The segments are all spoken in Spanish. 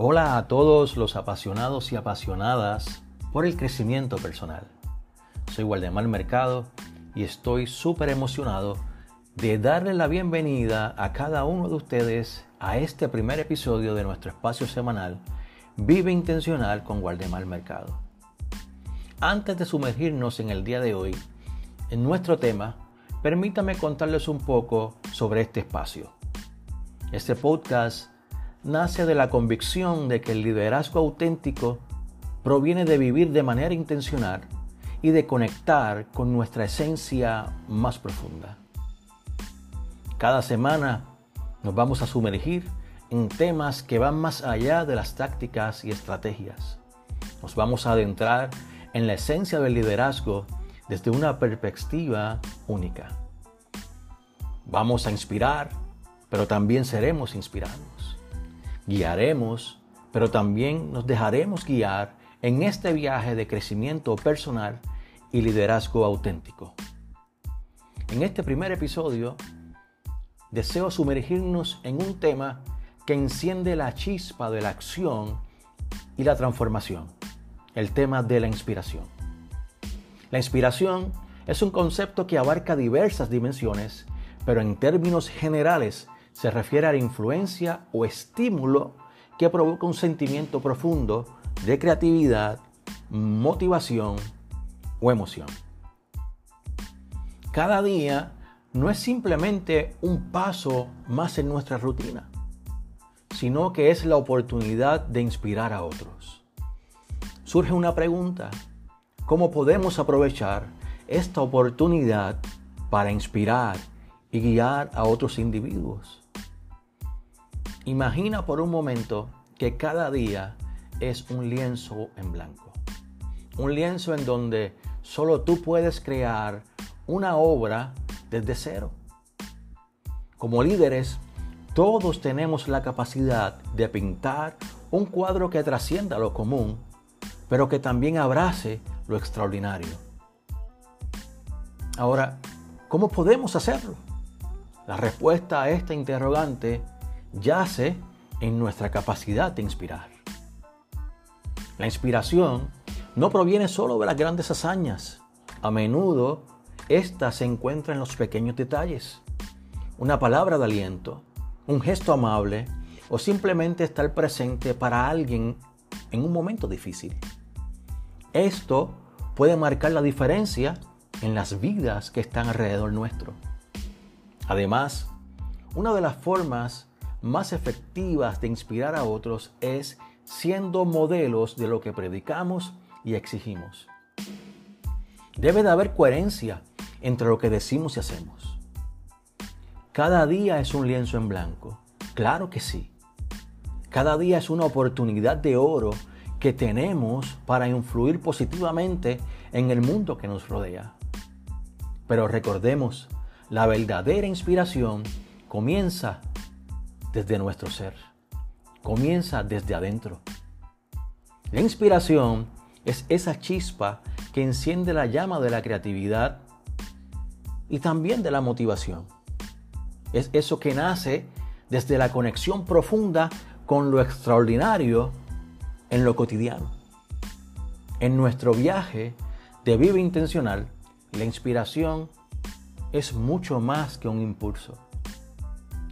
Hola a todos los apasionados y apasionadas por el crecimiento personal. Soy Waldemar Mercado y estoy súper emocionado de darle la bienvenida a cada uno de ustedes a este primer episodio de nuestro espacio semanal Vive Intencional con Waldemar Mercado. Antes de sumergirnos en el día de hoy, en nuestro tema, permítame contarles un poco sobre este espacio. Este podcast nace de la convicción de que el liderazgo auténtico proviene de vivir de manera intencional y de conectar con nuestra esencia más profunda. Cada semana nos vamos a sumergir en temas que van más allá de las tácticas y estrategias. Nos vamos a adentrar en la esencia del liderazgo desde una perspectiva única. Vamos a inspirar, pero también seremos inspirados guiaremos, pero también nos dejaremos guiar en este viaje de crecimiento personal y liderazgo auténtico. En este primer episodio deseo sumergirnos en un tema que enciende la chispa de la acción y la transformación, el tema de la inspiración. La inspiración es un concepto que abarca diversas dimensiones, pero en términos generales se refiere a la influencia o estímulo que provoca un sentimiento profundo de creatividad, motivación o emoción. Cada día no es simplemente un paso más en nuestra rutina, sino que es la oportunidad de inspirar a otros. Surge una pregunta, ¿cómo podemos aprovechar esta oportunidad para inspirar y guiar a otros individuos? Imagina por un momento que cada día es un lienzo en blanco. Un lienzo en donde solo tú puedes crear una obra desde cero. Como líderes, todos tenemos la capacidad de pintar un cuadro que trascienda lo común, pero que también abrace lo extraordinario. Ahora, ¿cómo podemos hacerlo? La respuesta a esta interrogante yace en nuestra capacidad de inspirar. La inspiración no proviene solo de las grandes hazañas. A menudo esta se encuentra en los pequeños detalles. Una palabra de aliento, un gesto amable o simplemente estar presente para alguien en un momento difícil. Esto puede marcar la diferencia en las vidas que están alrededor nuestro. Además, una de las formas más efectivas de inspirar a otros es siendo modelos de lo que predicamos y exigimos. Debe de haber coherencia entre lo que decimos y hacemos. Cada día es un lienzo en blanco. Claro que sí. Cada día es una oportunidad de oro que tenemos para influir positivamente en el mundo que nos rodea. Pero recordemos, la verdadera inspiración comienza desde nuestro ser. Comienza desde adentro. La inspiración es esa chispa que enciende la llama de la creatividad y también de la motivación. Es eso que nace desde la conexión profunda con lo extraordinario en lo cotidiano. En nuestro viaje de vida intencional, la inspiración es mucho más que un impulso.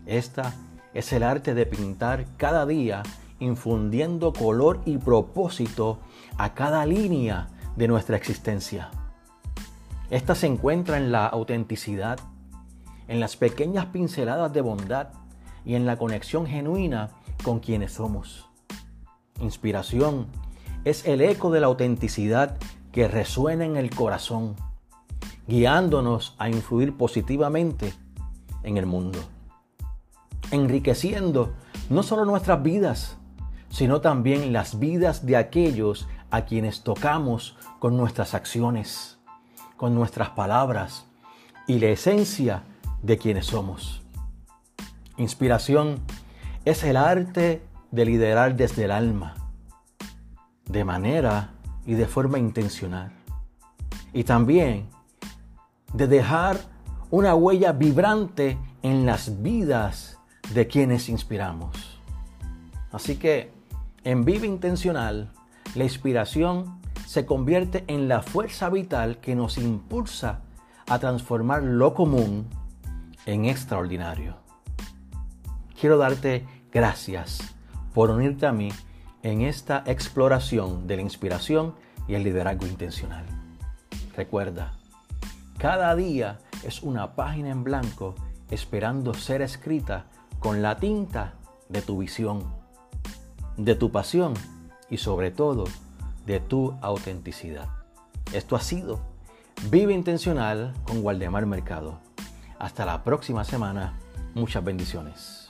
Esta es el arte de pintar cada día infundiendo color y propósito a cada línea de nuestra existencia. Esta se encuentra en la autenticidad, en las pequeñas pinceladas de bondad y en la conexión genuina con quienes somos. Inspiración es el eco de la autenticidad que resuena en el corazón, guiándonos a influir positivamente en el mundo enriqueciendo no solo nuestras vidas, sino también las vidas de aquellos a quienes tocamos con nuestras acciones, con nuestras palabras y la esencia de quienes somos. Inspiración es el arte de liderar desde el alma, de manera y de forma intencional. Y también de dejar una huella vibrante en las vidas de quienes inspiramos. Así que En Vive Intencional, la inspiración se convierte en la fuerza vital que nos impulsa a transformar lo común en extraordinario. Quiero darte gracias por unirte a mí en esta exploración de la inspiración y el liderazgo intencional. Recuerda, cada día es una página en blanco esperando ser escrita con la tinta de tu visión, de tu pasión y sobre todo de tu autenticidad. Esto ha sido Vive Intencional con Waldemar Mercado. Hasta la próxima semana. Muchas bendiciones.